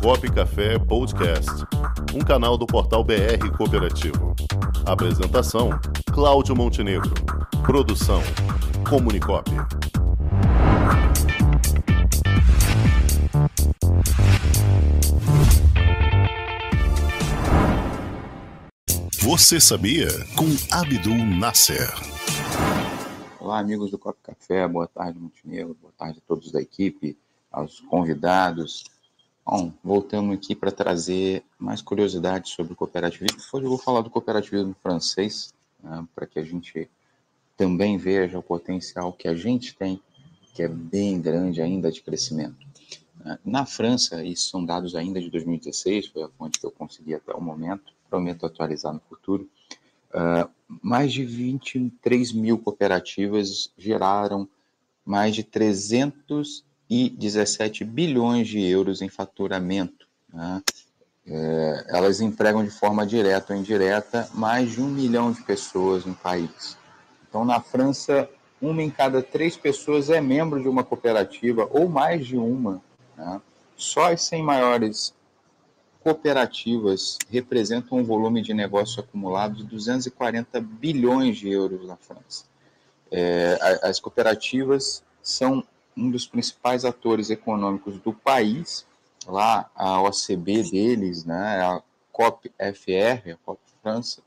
Cop Café Podcast, um canal do portal BR Cooperativo. Apresentação: Cláudio Montenegro. Produção: Comunicop. Você sabia? Com Abdul Nasser. Olá, amigos do Cop Café, boa tarde, Montenegro, boa tarde a todos da equipe, aos convidados. Bom, voltamos aqui para trazer mais curiosidades sobre o cooperativismo. Hoje eu vou falar do cooperativismo francês, né, para que a gente também veja o potencial que a gente tem, que é bem grande ainda de crescimento. Na França, isso são dados ainda de 2016, foi a fonte que eu consegui até o momento, prometo atualizar no futuro. Uh, mais de 23 mil cooperativas geraram mais de 317 bilhões de euros em faturamento. Né? É, elas empregam de forma direta ou indireta mais de um milhão de pessoas no país. Então, na França, uma em cada três pessoas é membro de uma cooperativa, ou mais de uma. Né? Só as 100 maiores cooperativas representam um volume de negócio acumulado de 240 bilhões de euros na França. É, as cooperativas são um dos principais atores econômicos do país. Lá, a OCB deles, né, a COP-FR, a COP França,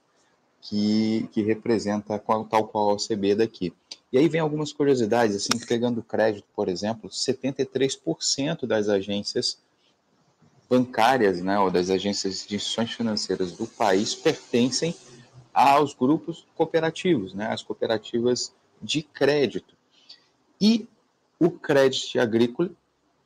que, que representa qual, tal qual a OCB daqui. E aí vem algumas curiosidades, assim, pegando crédito, por exemplo, 73% das agências bancárias, né, ou das agências de instituições financeiras do país pertencem aos grupos cooperativos, né, as cooperativas de crédito. E o Crédito Agrícola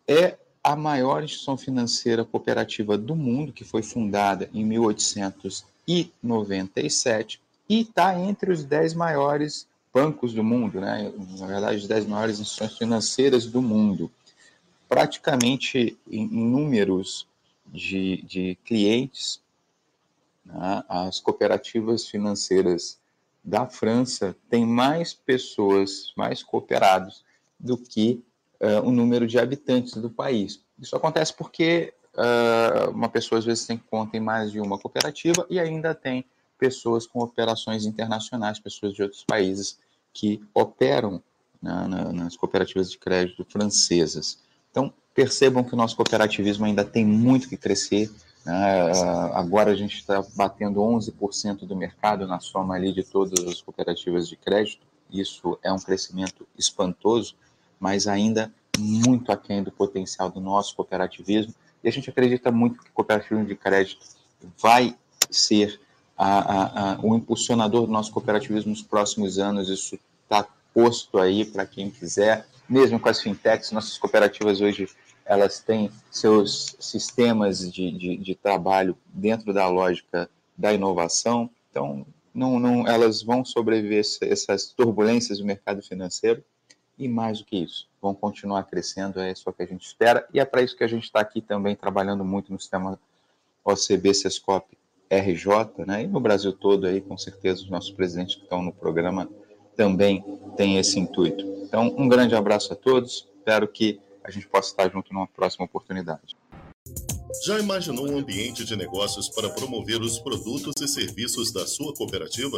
é a maior instituição financeira cooperativa do mundo, que foi fundada em 1897 e está entre os dez maiores bancos do mundo, né? na verdade, as dez maiores instituições financeiras do mundo. Praticamente em números de, de clientes, né? as cooperativas financeiras da França têm mais pessoas, mais cooperados do que uh, o número de habitantes do país. Isso acontece porque uh, uma pessoa às vezes tem conta em mais de uma cooperativa e ainda tem pessoas com operações internacionais, pessoas de outros países que operam né, nas cooperativas de crédito francesas. Então, percebam que o nosso cooperativismo ainda tem muito que crescer. Né? Agora a gente está batendo 11% do mercado na soma ali de todas as cooperativas de crédito. Isso é um crescimento espantoso, mas ainda muito aquém do potencial do nosso cooperativismo. E a gente acredita muito que o cooperativismo de crédito vai ser a, a, a, o impulsionador do nosso cooperativismo nos próximos anos. Isso está posto aí para quem quiser, mesmo com as fintechs, nossas cooperativas hoje elas têm seus sistemas de, de, de trabalho dentro da lógica da inovação, então não, não, elas vão sobreviver essas turbulências do mercado financeiro e mais do que isso, vão continuar crescendo, é isso que a gente espera, e é para isso que a gente está aqui também trabalhando muito no sistema OCB, Sescop RJ, né? E no Brasil todo aí, com certeza, os nossos presidentes que estão no programa também têm esse intuito. Então, um grande abraço a todos. Espero que a gente possa estar junto numa próxima oportunidade. Já imaginou um ambiente de negócios para promover os produtos e serviços da sua cooperativa?